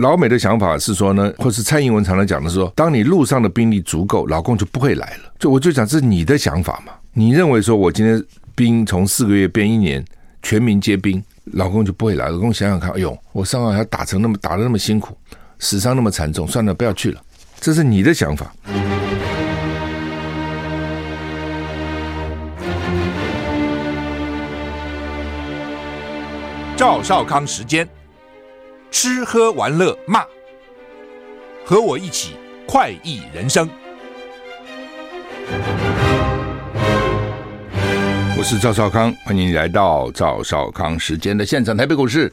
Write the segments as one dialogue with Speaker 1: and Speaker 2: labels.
Speaker 1: 老美的想法是说呢，或是蔡英文常常讲的说，当你陆上的兵力足够，老共就不会来了。就我就讲，这是你的想法嘛？你认为说我今天兵从四个月变一年，全民皆兵，老共就不会来了。老共想想看，哎呦，我上海还打成那么打的那么辛苦，死伤那么惨重，算了，不要去了。这是你的想法。
Speaker 2: 赵少康时间，吃喝玩乐骂，和我一起快意人生。
Speaker 1: 我是赵少康，欢迎来到赵少康时间的现场。台北股市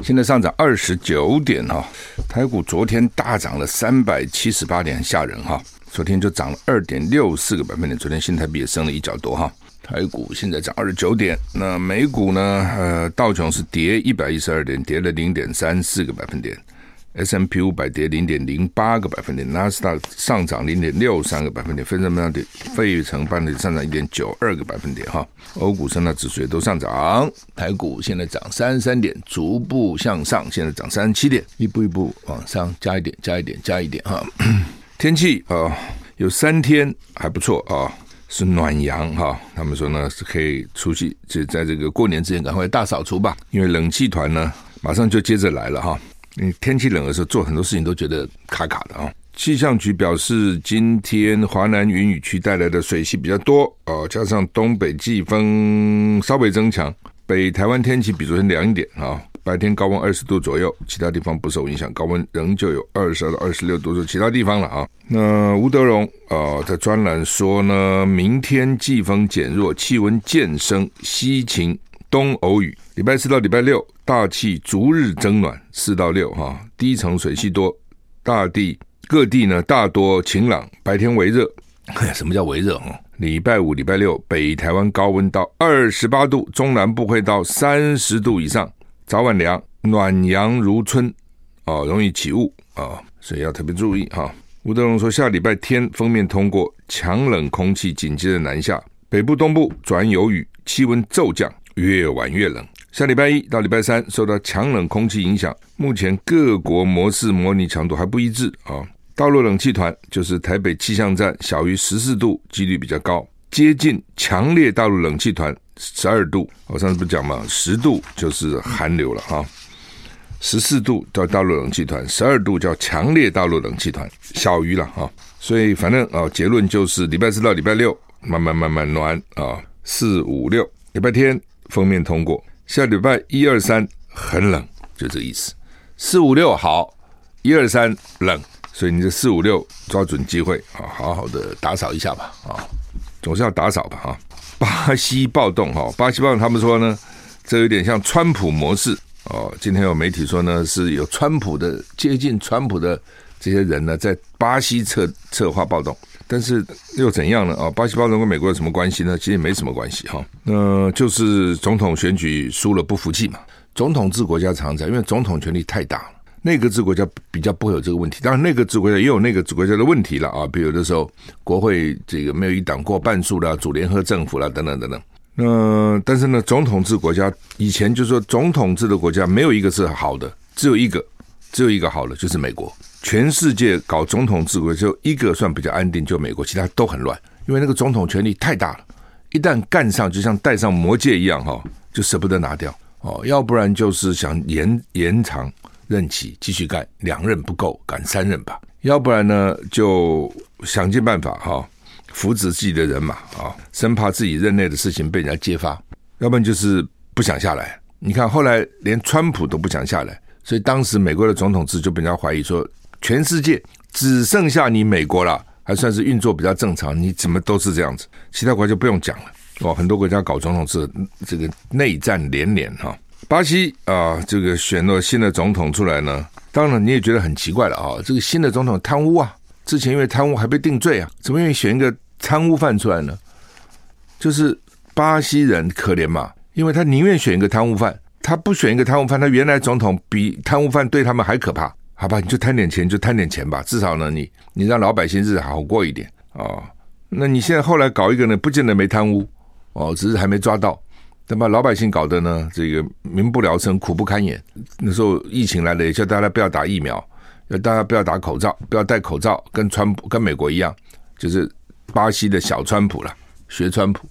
Speaker 1: 现在上涨二十九点哈，台股昨天大涨了三百七十八点，吓人哈。昨天就涨了二点六四个百分点，昨天新台币也升了一角多哈。台股现在涨二十九点，那美股呢？呃，道琼是跌一百一十二点，跌了零点三四个百分点；S M P 五百跌零点零八个百分点；纳斯达上涨零点六三个百分点；费城半导体费城半导体上涨一点九二个百分点。哈，欧股三大指数也都上涨，台股现在涨三十三点，逐步向上，现在涨三十七点，一步一步往上加一点，加一点，加一点。哈，天气啊、有三天还不错啊。是暖阳哈，他们说呢是可以出去，就在这个过年之前赶快大扫除吧，因为冷气团呢马上就接着来了哈。你天气冷的时候做很多事情都觉得卡卡的啊。气象局表示，今天华南云雨区带来的水汽比较多哦，加上东北季风稍微增强，北台湾天气比昨天凉一点啊。白天高温二十度左右，其他地方不受影响，高温仍旧有二十二到二十六度，是其他地方了啊。那吴德荣啊、在专栏说呢，明天季风减弱，气温渐升，西晴东偶雨。礼拜四到礼拜六，大气逐日增暖，四到六哈，低层水汽多，大地各地呢大多晴朗，白天微热。哎呀，什么叫微热哈？礼拜五、礼拜六，北台湾高温到二十八度，中南部会到三十度以上。早晚凉，暖阳如春，哦，容易起雾啊、所以要特别注意哈。吴德荣说，下礼拜天封面通过，强冷空气紧接着南下，北部、东部转有雨，气温骤降，越晚越冷。下礼拜一到礼拜三受到强冷空气影响，目前各国模式模拟强度还不一致啊、哦。大陆冷气团就是台北气象站，小于十四度，几率比较高，接近强烈大陆冷气团。十二度，我上次不讲嘛，十度就是寒流了哈，十四度叫大陆冷气团，十二度叫强烈大陆冷气团，小于了哈，所以反正啊，结论就是礼拜四到礼拜六慢慢慢慢暖啊，四五六礼拜天封面通过，下礼拜一二三很冷，就这个意思，四五六好，一二三冷，所以你这四五六抓准机会啊，好好的打扫一下吧啊，总是要打扫吧哈。巴西暴动哈，巴西暴动，他们说呢，这有点像川普模式哦。今天有媒体说呢，是有川普的接近川普的这些人呢，在巴西策策划暴动，但是又怎样呢？啊，巴西暴动跟美国有什么关系呢？其实没什么关系哈。那就是总统选举输了不服气嘛。总统制国家常在，因为总统权力太大了。内阁制国家比较不会有这个问题，当然内阁制国家也有内阁制国家的问题了啊，比如的时候国会这个没有一党过半数啦，组联合政府啦，等等等等。那但是呢，总统制国家以前就是说总统制的国家没有一个是好的，只有一个，只有一个好的就是美国。全世界搞总统制国就一个算比较安定，就美国，其他都很乱，因为那个总统权力太大了，一旦干上就像戴上魔戒一样哈，就舍不得拿掉哦，要不然就是想延延长。任期继续干，两任不够，干三任吧。要不然呢，就想尽办法哈，扶植自己的人马啊，生怕自己任内的事情被人家揭发。要不然就是不想下来。你看后来连川普都不想下来，所以当时美国的总统制就被人家怀疑说，全世界只剩下你美国了，还算是运作比较正常。你怎么都是这样子，其他国家就不用讲了。哦，很多国家搞总统制，这个内战连连哈。巴西啊，这个选了新的总统出来呢，当然你也觉得很奇怪了啊，这个新的总统贪污啊，之前因为贪污还被定罪啊，怎么愿意选一个贪污犯出来呢？就是巴西人可怜嘛，因为他宁愿选一个贪污犯，他不选一个贪污犯，他原来总统比贪污犯对他们还可怕，好吧？你就贪点钱就贪点钱吧，至少呢，你你让老百姓日子好过一点啊。那你现在后来搞一个呢，不见得没贪污哦，只是还没抓到。但把老百姓搞得呢，这个民不聊生，苦不堪言。那时候疫情来了，也叫大家不要打疫苗，要大家不要打口罩，不要戴口罩，跟川普跟美国一样，就是巴西的小川普了，学川普。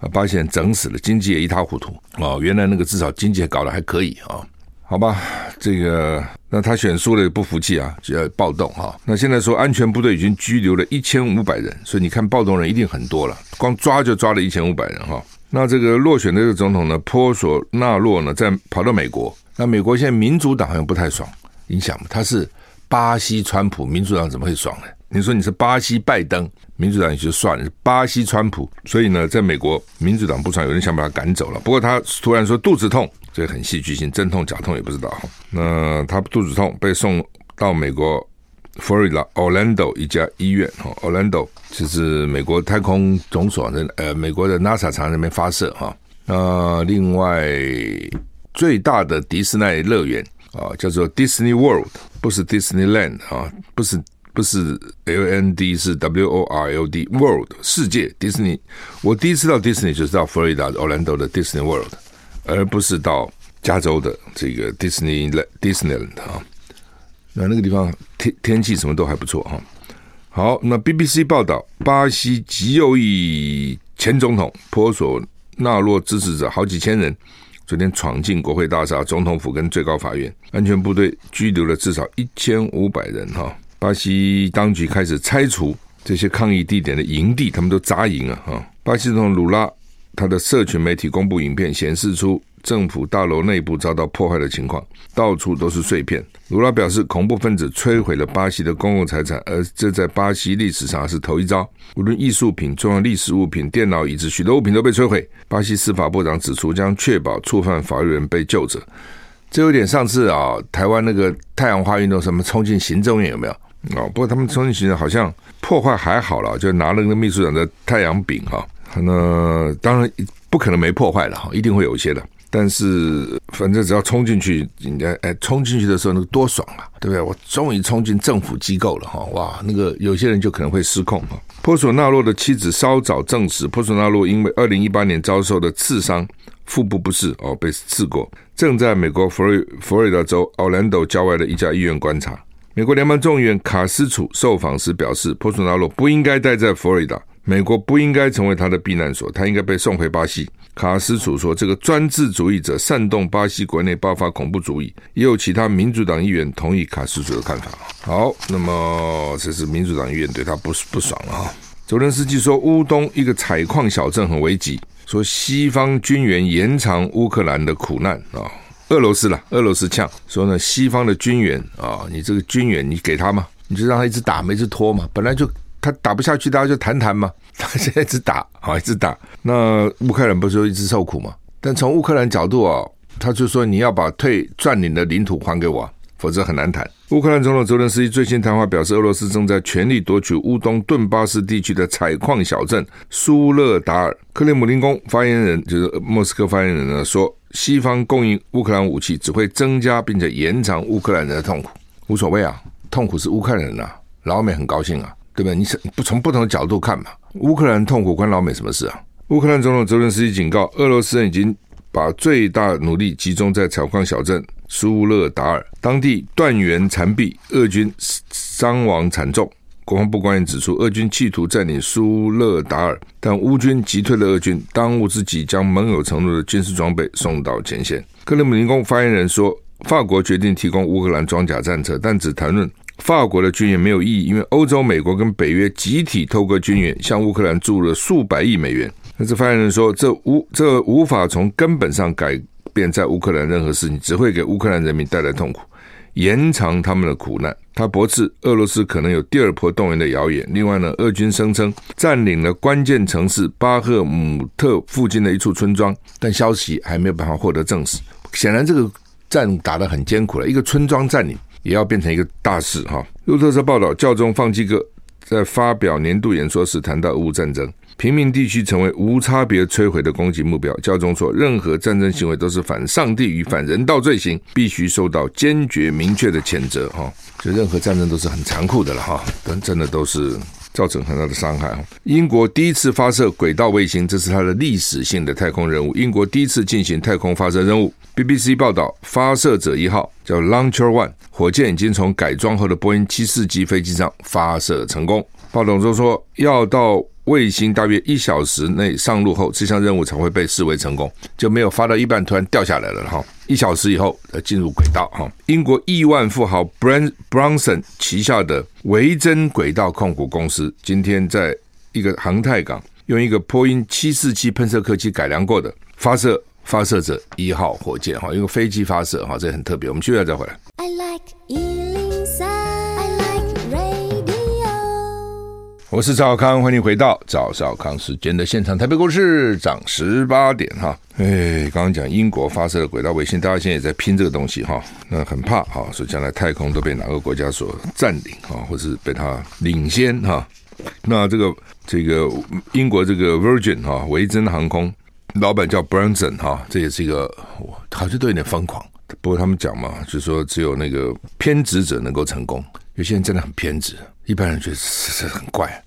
Speaker 1: 啊，巴西人整死了，经济也一塌糊涂哦。原来那个至少经济搞得还可以啊。哦好吧，这个那他选输了也不服气啊，就要暴动哈。那现在说安全部队已经拘留了一千五百人，所以你看暴动人一定很多了，光抓就抓了一千五百人哈。那这个落选的这个总统呢，波索纳洛呢，在跑到美国，那美国现在民主党好像不太爽，影响嘛，他是巴西川普，民主党怎么会爽呢？你说你是巴西拜登，民主党也就算了，巴西川普，所以呢，在美国民主党不爽，有人想把他赶走了。不过他突然说肚子痛。这很戏剧性，真痛假痛也不知道。那他肚子痛，被送到美国佛罗里达 Orlando 一家医院。哈，Orlando 就是美国太空总所的，呃，美国的 NASA 厂那边发射。哈，那另外最大的迪士尼乐园啊，叫做 Disney World，不是 Disneyland 啊，不是不是 L N D，是 W O R L D World 世界迪士尼。我第一次到迪士尼就是到佛罗里达 Orlando 的 Disney World。而不是到加州的这个 Disney Disneyland 啊，那那个地方天天气什么都还不错哈。好，那 BBC 报道，巴西极右翼前总统波索纳洛支持者好几千人昨天闯进国会大厦、总统府跟最高法院，安全部队拘留了至少一千五百人哈。巴西当局开始拆除这些抗议地点的营地，他们都扎营了哈。巴西总统鲁拉。他的社群媒体公布影片，显示出政府大楼内部遭到破坏的情况，到处都是碎片。卢拉表示，恐怖分子摧毁了巴西的公共财产，而这在巴西历史上是头一遭。无论艺术品、重要历史物品、电脑、椅子，许多物品都被摧毁。巴西司法部长指出，将确保触犯法律人被救者。这有点上次啊，台湾那个太阳花运动，什么冲进行政院有没有？哦，不过他们冲进行政好像破坏还好了，就拿了那个秘书长的太阳饼哈。那当然不可能没破坏了哈，一定会有一些的。但是反正只要冲进去，应该哎，冲进去的时候那个多爽啊，对不对？我终于冲进政府机构了哈，哇，那个有些人就可能会失控哈。波索纳洛的妻子稍早证实，波索纳洛因为二零一八年遭受的刺伤，腹部不适哦，被刺过，正在美国佛瑞佛罗里达州奥兰多郊外的一家医院观察。美国联邦众议员卡斯楚受访时表示，波索纳洛不应该待在佛罗里达。美国不应该成为他的避难所，他应该被送回巴西。卡斯楚说：“这个专制主义者煽动巴西国内爆发恐怖主义。”也有其他民主党议员同意卡斯楚的看法。好，那么这是民主党议员对他不不爽了哈。泽伦斯基说：“乌东一个采矿小镇很危急，说西方军援延长乌克兰的苦难啊。”俄罗斯了，俄罗斯呛说呢：“西方的军援啊，你这个军援你给他嘛，你就让他一直打，没一直拖嘛，本来就。”他打不下去，大家就谈谈嘛。他 现在一直打，好，一直打。那乌克兰不是一直受苦吗？但从乌克兰角度啊，他就说你要把退占领的领土还给我，否则很难谈。乌克兰总统泽连斯基最新谈话表示，俄罗斯正在全力夺取乌东顿巴斯地区的采矿小镇苏勒达尔。克里姆林宫发言人就是莫斯科发言人呢说，西方供应乌克兰武器只会增加并且延长乌克兰人的痛苦。无所谓啊，痛苦是乌克兰人啊，老美很高兴啊。对不对？你不从不同的角度看嘛？乌克兰痛苦关老美什么事啊？乌克兰总统泽伦斯基警告，俄罗斯人已经把最大努力集中在采矿小镇苏勒达尔，当地断垣残壁，俄军伤亡惨重。国防部官员指出，俄军企图占领苏勒达尔，但乌军击退了俄军，当务之急将盟友承诺的军事装备送到前线。克里姆林宫发言人说，法国决定提供乌克兰装甲战车，但只谈论。法国的军援没有意义，因为欧洲、美国跟北约集体透过军援向乌克兰注入了数百亿美元。但是发言人说，这无这无法从根本上改变在乌克兰任何事情，只会给乌克兰人民带来痛苦，延长他们的苦难。他驳斥俄罗斯可能有第二波动员的谣言。另外呢，俄军声称占领了关键城市巴赫姆特附近的一处村庄，但消息还没有办法获得证实。显然，这个战打得很艰苦了，一个村庄占领。也要变成一个大事哈。路透社报道，教宗方济各在发表年度演说时谈到俄乌战争，平民地区成为无差别摧毁的攻击目标。教宗说，任何战争行为都是反上帝与反人道罪行，必须受到坚决明确的谴责哈。就任何战争都是很残酷的了哈，但真的都是造成很大的伤害。英国第一次发射轨道卫星，这是它的历史性的太空任务。英国第一次进行太空发射任务。BBC 报道，发射者一号叫 Launcher One，火箭已经从改装后的波音七四七飞机上发射成功。报道中说，要到卫星大约一小时内上路后，这项任务才会被视为成功，就没有发到一半突然掉下来了哈。一小时以后呃进入轨道哈。英国亿万富豪 Bran Branson 旗下的维珍轨道控股公司今天在一个航太港用一个波音七四七喷射客机改良过的发射发射者一号火箭哈，用飞机发射哈，这很特别。我们休息再回来。I like 我是赵少康，欢迎回到赵少康时间的现场。台北股市涨十八点哈，哎，刚刚讲英国发射的轨道卫星，大家现在也在拼这个东西哈，那很怕哈，说将来太空都被哪个国家所占领哈，或是被他领先哈。那这个这个英国这个 Virgin 哈维珍航空老板叫 Branson 哈，这也是一个好像都有点疯狂。不过他们讲嘛，就是说只有那个偏执者能够成功，有些人真的很偏执，一般人觉得是很怪。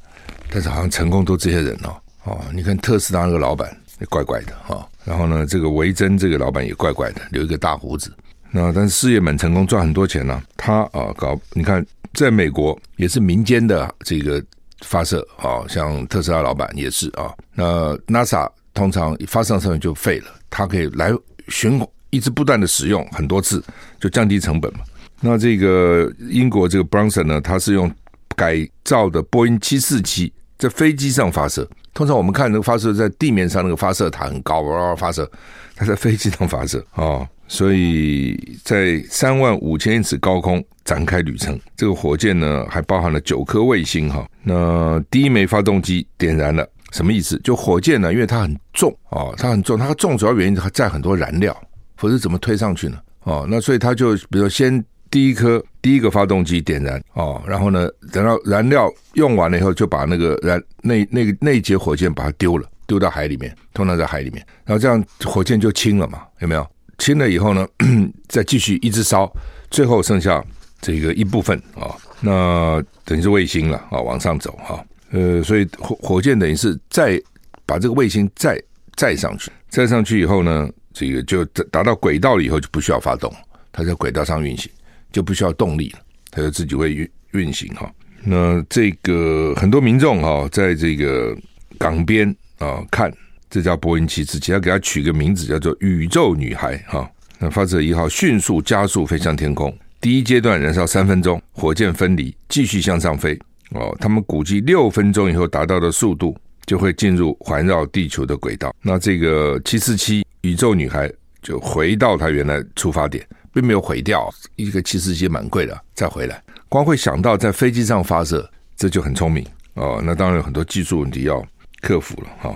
Speaker 1: 但是好像成功都这些人哦，哦，你看特斯拉那个老板也怪怪的哈、哦，然后呢，这个维珍这个老板也怪怪的，留一个大胡子。那但是事业蛮成功，赚很多钱呢、他啊搞，你看在美国也是民间的这个发射啊、像特斯拉老板也是啊。那 NASA 通常发射上面就废了，它可以来循环一直不断的使用很多次，就降低成本嘛。那这个英国这个 Branson 呢，他是用。改造的波音七四七在飞机上发射，通常我们看那个发射在地面上那个发射塔很高，哇，发射，它在飞机上发射啊、哦，所以在三万五千英尺高空展开旅程。这个火箭呢，还包含了九颗卫星哈。那第一枚发动机点燃了，什么意思？就火箭呢，因为它很重啊、哦，它很重，它重主要原因它载很多燃料，否则怎么推上去呢？哦，那所以它就比如先。第一颗第一个发动机点燃哦，然后呢，等到燃料用完了以后，就把那个燃那那个那节火箭把它丢了，丢到海里面，通常在海里面，然后这样火箭就轻了嘛，有没有？轻了以后呢，再继续一直烧，最后剩下这个一部分啊、那等于是卫星了啊、往上走哈、呃，所以火火箭等于是再把这个卫星再载上去，载上去以后呢，这个就达到轨道了以后就不需要发动，它在轨道上运行。就不需要动力了，它就自己会运运行哈。那这个很多民众哈，在这个港边啊看这架波音七四七，要给它取个名字叫做“宇宙女孩”哈。那发射一号迅速加速飞向天空，第一阶段燃烧三分钟，火箭分离，继续向上飞哦。他们估计六分钟以后达到的速度，就会进入环绕地球的轨道。那这个七四七宇宙女孩就回到它原来出发点。并没有毁掉，一个七四七蛮贵的，再回来，光会想到在飞机上发射，这就很聪明哦。那当然有很多技术问题要克服了哈、哦。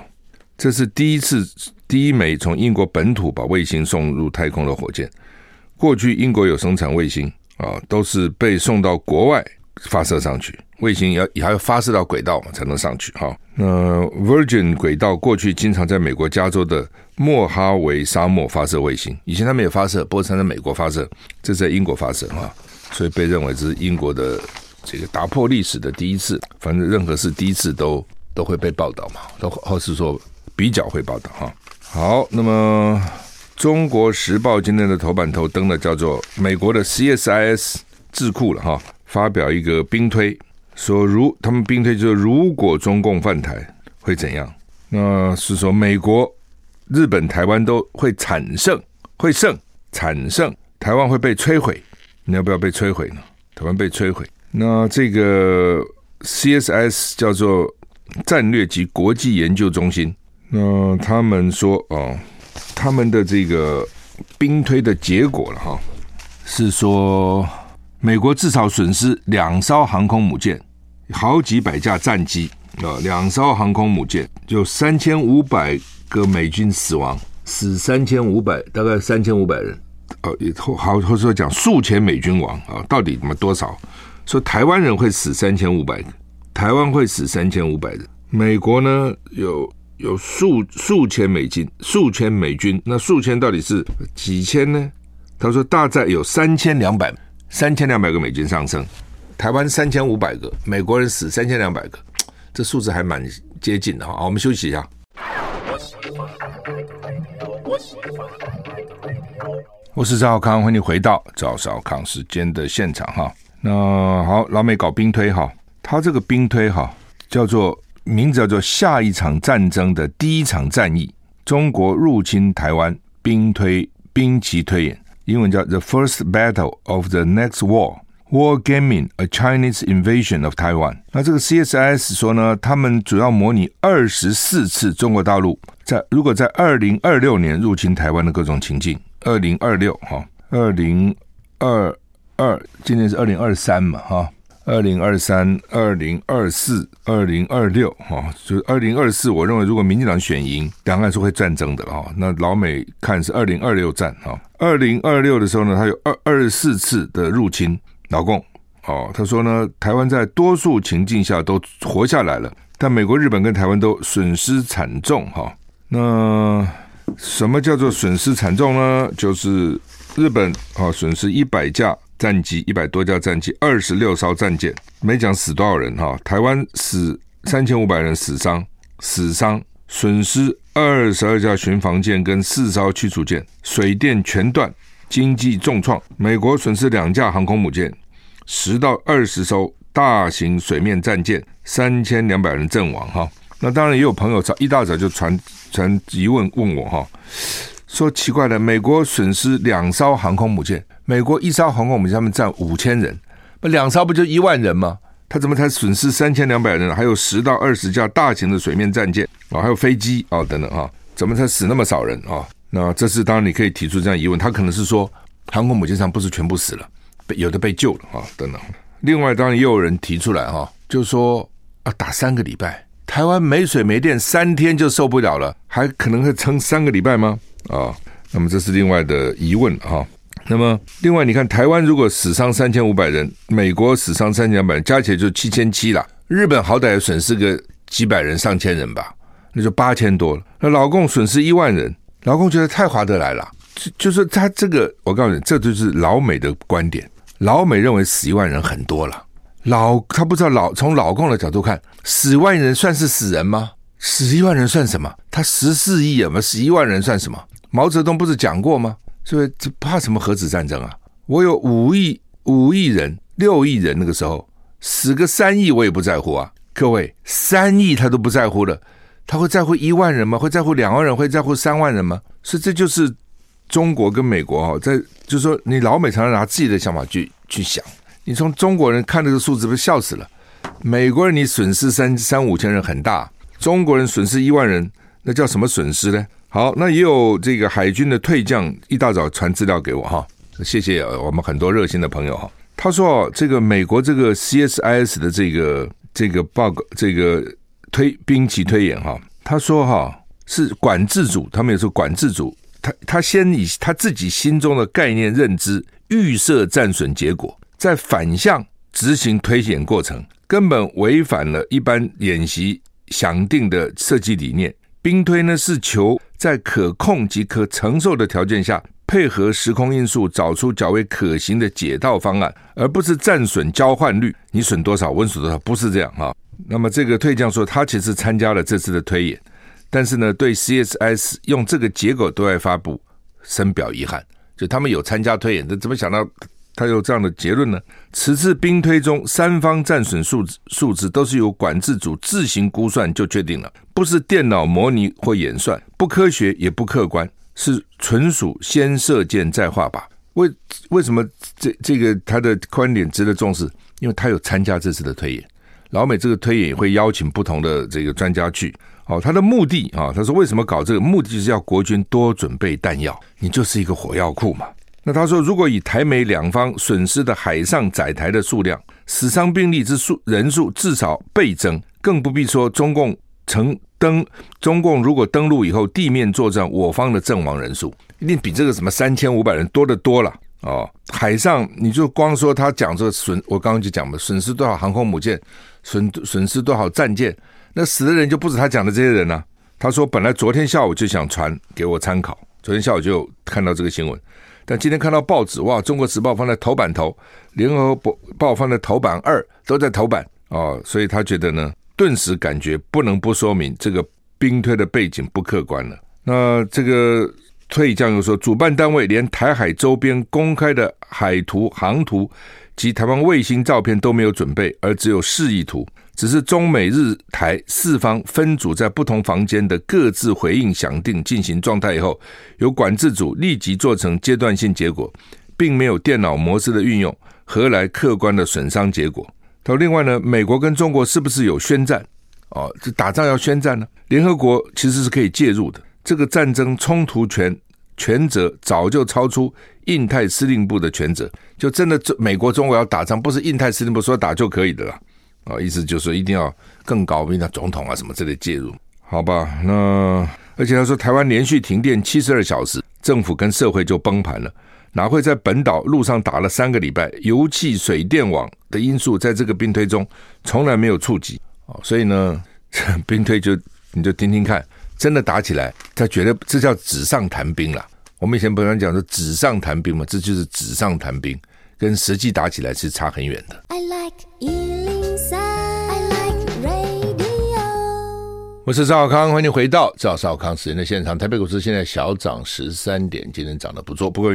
Speaker 1: 这是第一次第一枚从英国本土把卫星送入太空的火箭。过去英国有生产卫星啊、都是被送到国外发射上去，卫星要也还要发射到轨道嘛才能上去哈。那 Virgin 轨道过去经常在美国加州的莫哈维沙漠发射卫星，以前他们也发射，不过是在美国发射，这是在英国发射哈，所以被认为这是英国的这个打破历史的第一次。反正任何事第一次都都会被报道嘛，都或是说比较会报道哈。好，那么中国时报今天的头版头登的叫做美国的 CSIS 智库了哈，发表一个兵推。说如他们兵推就是如果中共犯台会怎样？那是说美国、日本、台湾都会惨胜，会胜惨胜，台湾会被摧毁。你要不要被摧毁呢？台湾被摧毁。那这个 CSS 叫做战略及国际研究中心。那他们说哦，他们的这个兵推的结果了哈，是说。美国至少损失两艘航空母舰，好几百架战机啊，两艘航空母舰就三千五百个美军死亡，死三千五百，大概三千五百人。呃，以后好，或者说讲数千美军亡啊，到底他妈多少？说台湾人会死三千五百个，台湾会死三千五百人。美国呢有有数数千美金，数千美军，那数千到底是几千呢？他说大概有三千两百。三千两百个美军丧生，台湾三千五百个，美国人死三千两百个，这数字还蛮接近的哈。好，我们休息一下。我是赵少康，欢迎回到赵少康时间的现场哈。那好，老美搞兵推哈，他这个兵推哈叫做名字叫做下一场战争的第一场战役，中国入侵台湾兵推兵棋推演，英文叫 The First Battle of the Next War。War Gaming: A Chinese Invasion of Taiwan。那这个 CSIS 说呢，他们主要模拟二十四次中国大陆在如果在二零二六年入侵台湾的各种情境。二零二六哈，二零二二，今年是二零二三嘛哈，二零二三、二零二四、二零二六哈，就是二零二四。我认为如果民进党选赢，两岸是会战争的哈。那老美看是二零二六战哈，二零二六的时候呢，它有二二十四次的入侵。老共哦，他说呢，台湾在多数情境下都活下来了，但美国、日本跟台湾都损失惨重哈。那什么叫做损失惨重呢？就是日本啊，损失一百架战机，一百多架战机，二十六艘战舰，没讲死多少人哈。台湾死三千五百人死伤，死伤损失二十二架巡防舰跟四艘驱逐舰，水电全断，经济重创。美国损失两架航空母舰。十到二十艘大型水面战舰，三千两百人阵亡哈。那当然也有朋友早一大早就传传疑问问我哈，说奇怪了，美国损失两艘航空母舰，美国一艘航空母舰上面占五千人，那两艘不就一万人吗？他怎么才损失三千两百人？还有十到二十架大型的水面战舰啊，还有飞机啊等等哈，怎么才死那么少人啊？那这是当然你可以提出这样疑问，他可能是说航空母舰上不是全部死了。有的被救了啊，等等。另外，当然也有人提出来哈，就说啊，打三个礼拜，台湾没水没电，三天就受不了了，还可能会撑三个礼拜吗？啊，那么这是另外的疑问哈。那么，另外你看，台湾如果死伤三千五百人，美国死伤三千两百人，加起来就七千七了。日本好歹损失个几百人、上千人吧，那就八千多了。那老共损失一万人，老共觉得太划得来了，就就是他这个，我告诉你，这就是老美的观点。老美认为死一万人很多了，老他不知道老从老共的角度看，死万人算是死人吗？死一万人算什么？他十四亿啊，死一万人算什么？毛泽东不是讲过吗？所以这怕什么核子战争啊？我有五亿五亿人六亿人，那个时候死个三亿我也不在乎啊！各位，三亿他都不在乎了，他会在乎一万人吗？会在乎两万人？会在乎三万人吗？所以这就是。中国跟美国哈，在就是说，你老美常常拿自己的想法去去想。你从中国人看这个数字，不是笑死了？美国人你损失三三五千人很大，中国人损失一万人，那叫什么损失呢？好，那也有这个海军的退将一大早传资料给我哈，谢谢我们很多热心的朋友哈。他说这个美国这个 CSIS 的这个这个报告这个推兵棋推演哈，他说哈是管制组，他们也是管制组。他他先以他自己心中的概念认知预设战损结果，再反向执行推演过程，根本违反了一般演习想定的设计理念。兵推呢是求在可控及可承受的条件下，配合时空因素，找出较为可行的解套方案，而不是战损交换率，你损多少，我损多少，不是这样哈。那么这个退将说，他其实参加了这次的推演。但是呢，对 C S S 用这个结果对外发布深表遗憾。就他们有参加推演，但怎么想到他有这样的结论呢？此次兵推中，三方战损数字数字都是由管制组自行估算就确定了，不是电脑模拟或演算，不科学也不客观，是纯属先射箭再画靶。为为什么这这个他的观点值得重视？因为他有参加这次的推演。老美这个推演也会邀请不同的这个专家去。哦，他的目的啊，他说为什么搞这个？目的就是要国军多准备弹药，你就是一个火药库嘛。那他说，如果以台美两方损失的海上载台的数量、死伤兵力之数人数至少倍增，更不必说中共曾登中共如果登陆以后地面作战，我方的阵亡人数一定比这个什么三千五百人多得多了哦。海上你就光说他讲这个损，我刚刚就讲了，损失多少航空母舰，损损失多少战舰。那死的人就不止他讲的这些人呢、啊。他说，本来昨天下午就想传给我参考，昨天下午就看到这个新闻，但今天看到报纸，哇，《中国时报》放在头版头，《联合报》放在头版二，都在头版哦，所以他觉得呢，顿时感觉不能不说明这个兵推的背景不客观了。那这个退役将又说，主办单位连台海周边公开的海图、航图及台湾卫星照片都没有准备，而只有示意图，只是中美日台四方分组在不同房间的各自回应响定进行状态以后，由管制组立即做成阶段性结果，并没有电脑模式的运用，何来客观的损伤结果？他说：“另外呢，美国跟中国是不是有宣战？哦，这打仗要宣战呢？联合国其实是可以介入的。这个战争冲突权权责早就超出印太司令部的权责，就真的美国中国要打仗，不是印太司令部说打就可以的了。啊，意思就是说一定要更高，比如总统啊什么之类介入，好吧？那而且他说，台湾连续停电七十二小时，政府跟社会就崩盘了。”哪会在本岛路上打了三个礼拜，油气、水电网的因素在这个兵推中从来没有触及哦，所以呢，兵推就你就听听看，真的打起来，他觉得这叫纸上谈兵了。我们以前不常讲说纸上谈兵嘛，这就是纸上谈兵，跟实际打起来是差很远的。I like 103, I like radio。我是赵少康，欢迎回到赵少康时间的现场。台北股市现在小涨十三点，今天涨得不错，不过。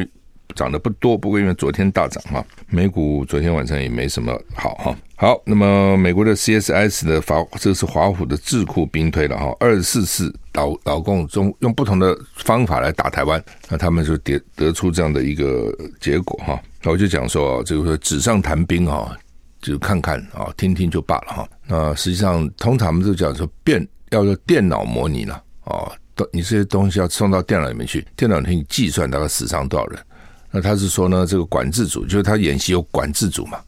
Speaker 1: 涨得不多，不过因为昨天大涨哈，美股昨天晚上也没什么好哈。好，那么美国的 CSS 的华，这是华府的智库兵推了哈，二十四次老老共中用不同的方法来打台湾，那他们就得得出这样的一个结果哈。那我就讲说，这个说纸上谈兵哈，就看看啊，听听就罢了哈。那实际上，通常我们就讲说，变要做电脑模拟了啊，你这些东西要送到电脑里面去，电脑可以计算大概死伤多少人。那他是说呢，这个管制组就是他演习有管制组嘛，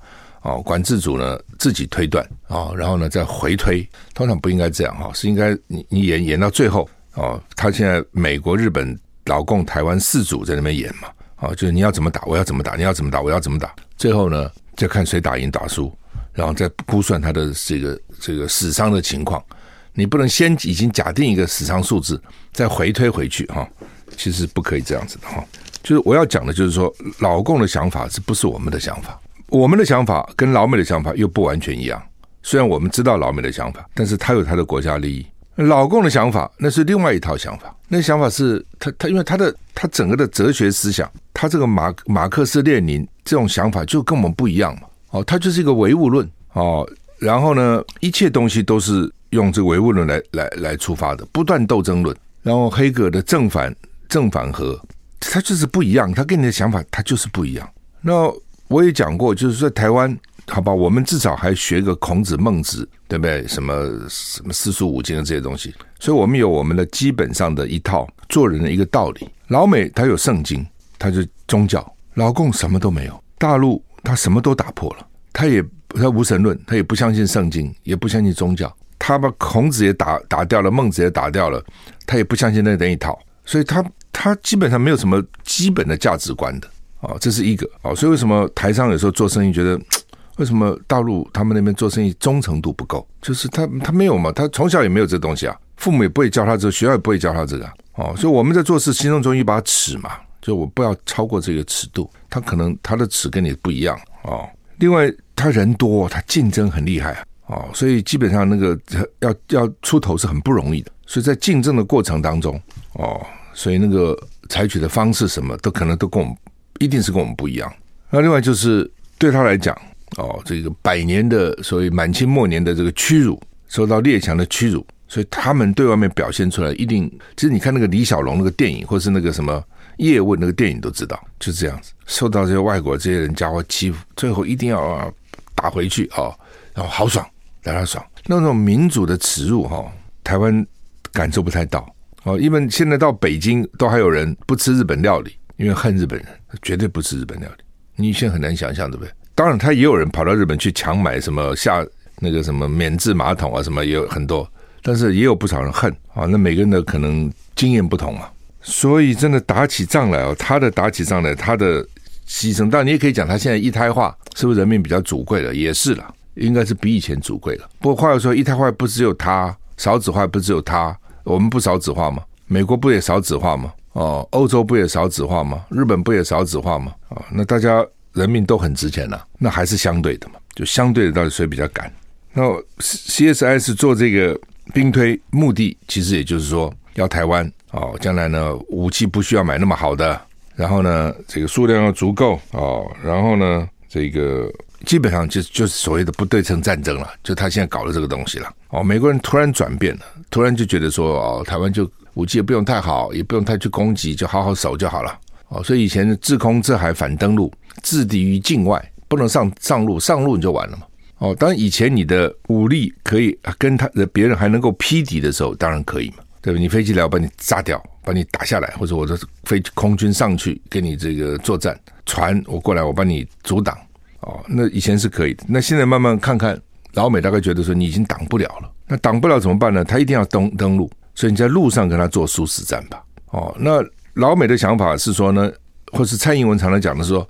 Speaker 1: 哦，管制组呢自己推断啊，然后呢再回推，通常不应该这样哈，是应该你你演演到最后哦，他现在美国、日本、老共、台湾四组在那边演嘛，啊，就是你要怎么打，我要怎么打，你要怎么打，我要怎么打，最后呢再看谁打赢打输，然后再估算他的这个这个死伤的情况，你不能先已经假定一个死伤数字，再回推回去哈，其实不可以这样子的哈。就是我要讲的，就是说老共的想法是不是我们的想法？我们的想法跟老美的想法又不完全一样。虽然我们知道老美的想法，但是他有他的国家利益。老共的想法那是另外一套想法，那想法是他他因为他的他整个的哲学思想，他这个马马克思列宁这种想法就跟我们不一样嘛。哦，他就是一个唯物论哦，然后呢，一切东西都是用这个唯物论来来来出发的，不断斗争论。然后黑格的正反正反合。他就是不一样，他跟你的想法他就是不一样。那我也讲过，就是说台湾，好吧，我们至少还学个孔子、孟子，对不对？什么什么四书五经的这些东西，所以我们有我们的基本上的一套做人的一个道理。老美他有圣经，他就宗教；老共什么都没有，大陆他什么都打破了，他也他无神论，他也不相信圣经，也不相信宗教，他把孔子也打打掉了，孟子也打掉了，他也不相信那那一套，所以他。他基本上没有什么基本的价值观的啊，这是一个啊，所以为什么台商有时候做生意觉得 为什么大陆他们那边做生意忠诚度不够？就是他他没有嘛，他从小也没有这东西啊，父母也不会教他这个，学校也不会教他这个哦，所以我们在做事心中总有一把尺嘛，就我不要超过这个尺度，他可能他的尺跟你不一样哦。另外他人多，他竞争很厉害，哦，所以基本上那个要要出头是很不容易的，所以在竞争的过程当中哦。所以那个采取的方式什么都可能都跟我们一定是跟我们不一样。那另外就是对他来讲，哦，这个百年的所谓满清末年的这个屈辱，受到列强的屈辱，所以他们对外面表现出来一定，其实你看那个李小龙那个电影，或是那个什么叶问那个电影都知道，就这样子，受到这些外国这些人家伙欺负，最后一定要打回去啊，然后好爽，让他爽。那种民主的耻辱哈，台湾感受不太到。哦，因为现在到北京都还有人不吃日本料理，因为恨日本人，绝对不吃日本料理。你现在很难想象，对不对？当然，他也有人跑到日本去强买什么下那个什么免治马桶啊，什么也有很多，但是也有不少人恨啊。那每个人的可能经验不同啊，所以真的打起仗来哦，他的打起仗来，他的牺牲，当然你也可以讲他现在一胎化，是不是人民比较主贵了？也是了，应该是比以前主贵了。不过话又说，一胎化不只有他，少子化不只有他。我们不少子化吗？美国不也少子化吗？哦，欧洲不也少子化吗？日本不也少子化吗？啊，那大家人命都很值钱呐，那还是相对的嘛，就相对的到底谁比较赶？那 CSIS 做这个兵推目的，其实也就是说要台湾哦，将来呢武器不需要买那么好的，然后呢这个数量要足够哦，然后呢这个基本上就就是所谓的不对称战争了，就他现在搞的这个东西了哦。美国人突然转变了，突然就觉得说哦，台湾就武器也不用太好，也不用太去攻击，就好好守就好了哦。所以以前的制空、制海、反登陆、制敌于境外，不能上上路，上路你就完了嘛。哦，当然以前你的武力可以跟他的别人还能够匹敌的时候，当然可以嘛，对吧？你飞机来，我把你炸掉，把你打下来，或者我的飞空军上去跟你这个作战，船我过来，我帮你阻挡。哦，那以前是可以的，那现在慢慢看看，老美大概觉得说你已经挡不了了，那挡不了怎么办呢？他一定要登登陆，所以你在路上跟他做殊死战吧。哦，那老美的想法是说呢，或是蔡英文常常讲的说。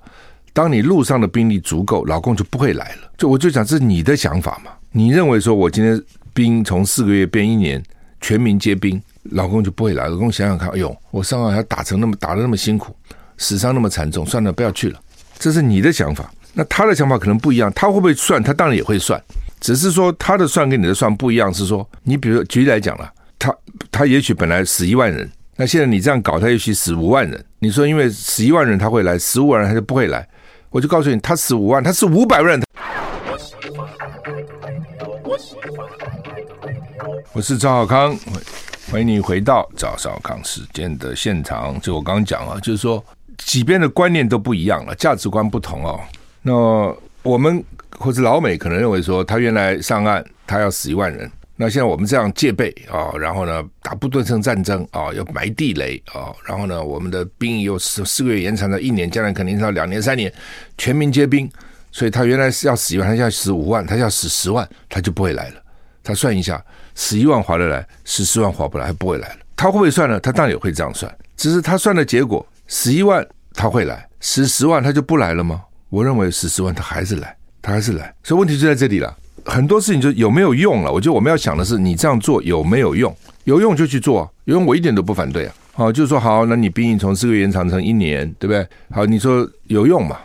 Speaker 1: 当你路上的兵力足够，老共就不会来了。就我就讲，这是你的想法嘛？你认为说我今天兵从四个月变一年，全民皆兵，老共就不会来。老共想想看，哎呦，我上岸还打成那么打得那么辛苦，死伤那么惨重，算了，不要去了。这是你的想法。那他的想法可能不一样，他会不会算？他当然也会算，只是说他的算跟你的算不一样。是说，你比如说举例来讲了，他他也许本来死一万人，那现在你这样搞，他也许死五万人。你说因为死一万人他会来，十五万人他就不会来。我就告诉你，他死五万，他是五百万人。我是赵小康，欢迎你回到赵小康时间的现场。就我刚刚讲啊，就是说，几边的观念都不一样了，价值观不同哦。那我们或者老美可能认为说，他原来上岸，他要死一万人。那现在我们这样戒备啊，然后呢，打不对称战争啊，要埋地雷啊，然后呢，我们的兵役又四四个月延长到一年，将来肯定是要两年三年，全民皆兵。所以他原来是要死一万，他要死五万，他要死十万，他就不会来了。他算一下，十一万划得来，十十万划不来，他不会来了。他会不会算呢？他当然也会这样算，只是他算的结果，十一万他会来，十十万他就不来了吗？我认为十四万他还是来，他还是来。所以问题就在这里了。很多事情就有没有用了？我觉得我们要想的是，你这样做有没有用？有用就去做，有用我一点都不反对啊。好，就是说好，那你兵役从四个月延长成一年，对不对？好，你说有用嘛？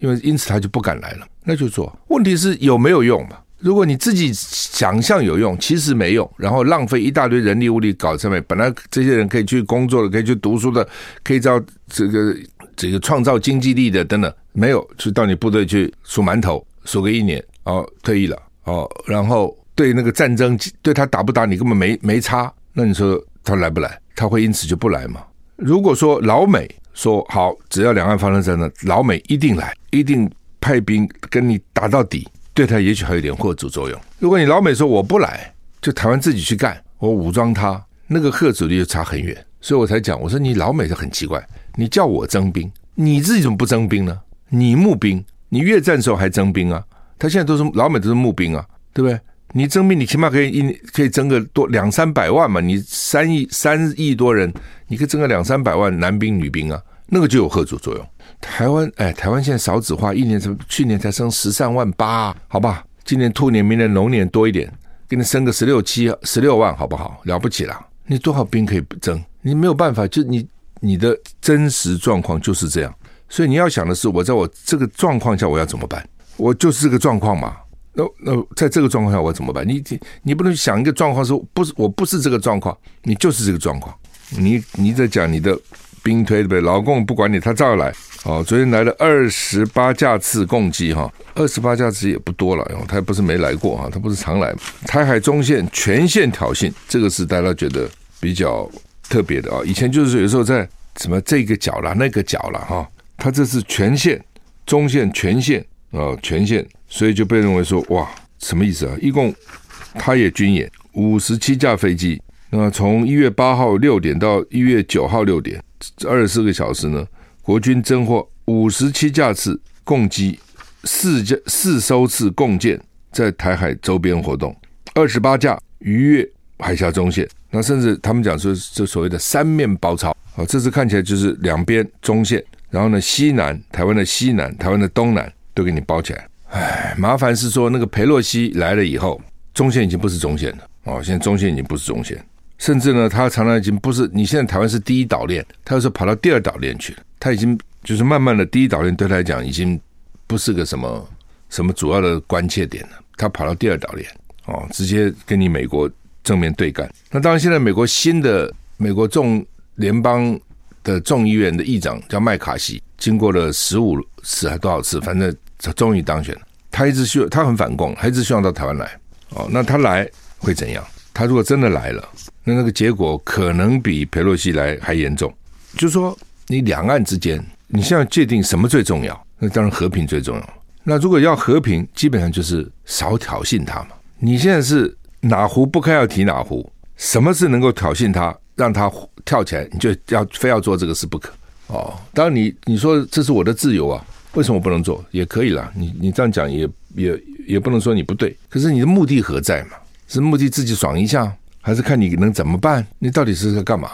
Speaker 1: 因为因此他就不敢来了，那就做。问题是有没有用嘛？如果你自己想象有用，其实没用，然后浪费一大堆人力物力搞上面，本来这些人可以去工作的，可以去读书的，可以造这个这个创造经济力的等等，没有，去到你部队去数馒头，数个一年，哦，退役了。哦，然后对那个战争，对他打不打你根本没没差，那你说他来不来？他会因此就不来吗？如果说老美说好，只要两岸发生战争，老美一定来，一定派兵跟你打到底，对他也许还有点吓阻作用。如果你老美说我不来，就台湾自己去干，我武装他，那个吓阻力就差很远。所以我才讲，我说你老美是很奇怪，你叫我征兵，你自己怎么不征兵呢？你募兵，你越战的时候还征兵啊？他现在都是老美都是募兵啊，对不对？你征兵，你起码可以一年可以征个多两三百万嘛。你三亿三亿多人，你可以征个两三百万男兵女兵啊，那个就有合作作用。台湾哎，台湾现在少子化，一年才去年才生十三万八，好吧？今年兔年，明年龙年多一点，给你生个十六七十六万，好不好？了不起了，你多少兵可以不征？你没有办法，就你你的真实状况就是这样。所以你要想的是，我在我这个状况下，我要怎么办？我就是这个状况嘛，那那在这个状况下我怎么办？你你你不能想一个状况是不是我不是这个状况，你就是这个状况。你你在讲你的兵推对不对？老共不管你，他照样来。哦，昨天来了二十八架次攻击哈，二十八架次也不多了，他不是没来过哈，他不是常来。台海中线全线挑衅，这个是大家觉得比较特别的啊。以前就是有时候在什么这个角了那个角了哈，他这是全线中线全线。啊，全线，所以就被认为说，哇，什么意思啊？一共他也军演五十七架飞机，那从一月八号六点到一月九号六点，二十四个小时呢，国军侦获五十七架次共机，四架四艘次共舰在台海周边活动，二十八架逾越海峡中线，那甚至他们讲说，这所谓的三面包抄，啊，这次看起来就是两边中线，然后呢，西南台湾的西南，台湾的东南。都给你包起来，哎，麻烦是说那个裴洛西来了以后，中线已经不是中线了哦，现在中线已经不是中线，甚至呢，他常常已经不是，你现在台湾是第一岛链，他有时候跑到第二岛链去了，他已经就是慢慢的第一岛链对他来讲已经不是个什么什么主要的关切点了，他跑到第二岛链哦，直接跟你美国正面对干。那当然，现在美国新的美国众联邦的众议院的议长叫麦卡锡，经过了十五次还多少次，反正终于当选了。他一直希望他很反共，他一直希望到台湾来哦。那他来会怎样？他如果真的来了，那那个结果可能比佩洛西来还严重。就是说，你两岸之间，你现在界定什么最重要？那当然和平最重要。那如果要和平，基本上就是少挑衅他嘛。你现在是哪壶不开要提哪壶，什么事能够挑衅他，让他跳起来，你就要非要做这个事不可。哦，当然你你说这是我的自由啊。为什么我不能做？也可以啦，你你这样讲也也也不能说你不对。可是你的目的何在嘛？是目的自己爽一下，还是看你能怎么办？你到底是在干嘛？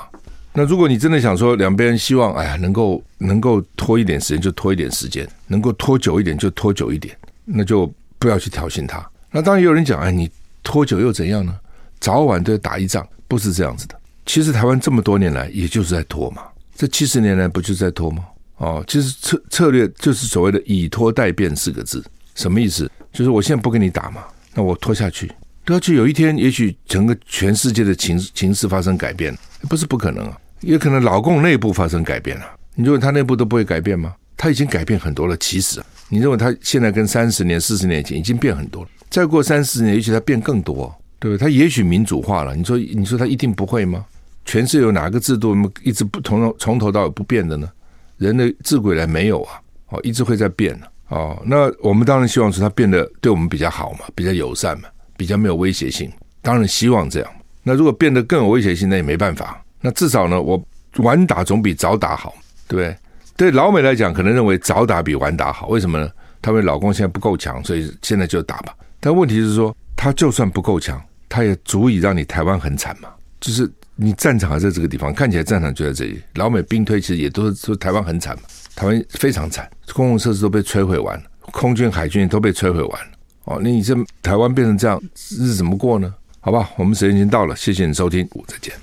Speaker 1: 那如果你真的想说两边希望，哎呀，能够能够拖一点时间就拖一点时间，能够拖久一点就拖久一点，那就不要去挑衅他。那当然也有人讲，哎，你拖久又怎样呢？早晚都要打一仗，不是这样子的。其实台湾这么多年来，也就是在拖嘛。这七十年来不就是在拖吗？哦，其实策策略就是所谓的以拖代变四个字，什么意思？就是我现在不跟你打嘛，那我拖下去，拖下去有一天，也许整个全世界的情情势发生改变，不是不可能啊，也可能老共内部发生改变了。你认为他内部都不会改变吗？他已经改变很多了。其实，你认为他现在跟三十年、四十年前已经变很多了？再过三四年，也许他变更多，对不对？他也许民主化了。你说，你说他一定不会吗？全世界有哪个制度一直不从从头到尾不变的呢？人的自古以来没有啊，哦，一直会在变的哦。那我们当然希望说它变得对我们比较好嘛，比较友善嘛，比较没有威胁性。当然希望这样。那如果变得更有威胁性，那也没办法。那至少呢，我晚打总比早打好，对不对？对老美来讲，可能认为早打比晚打好。为什么呢？他们老公现在不够强，所以现在就打吧。但问题是说，他就算不够强，他也足以让你台湾很惨嘛，就是。你战场还在这个地方，看起来战场就在这里。老美兵推其实也都是说台湾很惨嘛，台湾非常惨，公共设施都被摧毁完了，空军海军都被摧毁完了。哦，那你这台湾变成这样，日子怎么过呢？好吧，我们时间已经到了，谢谢你收听，我再见。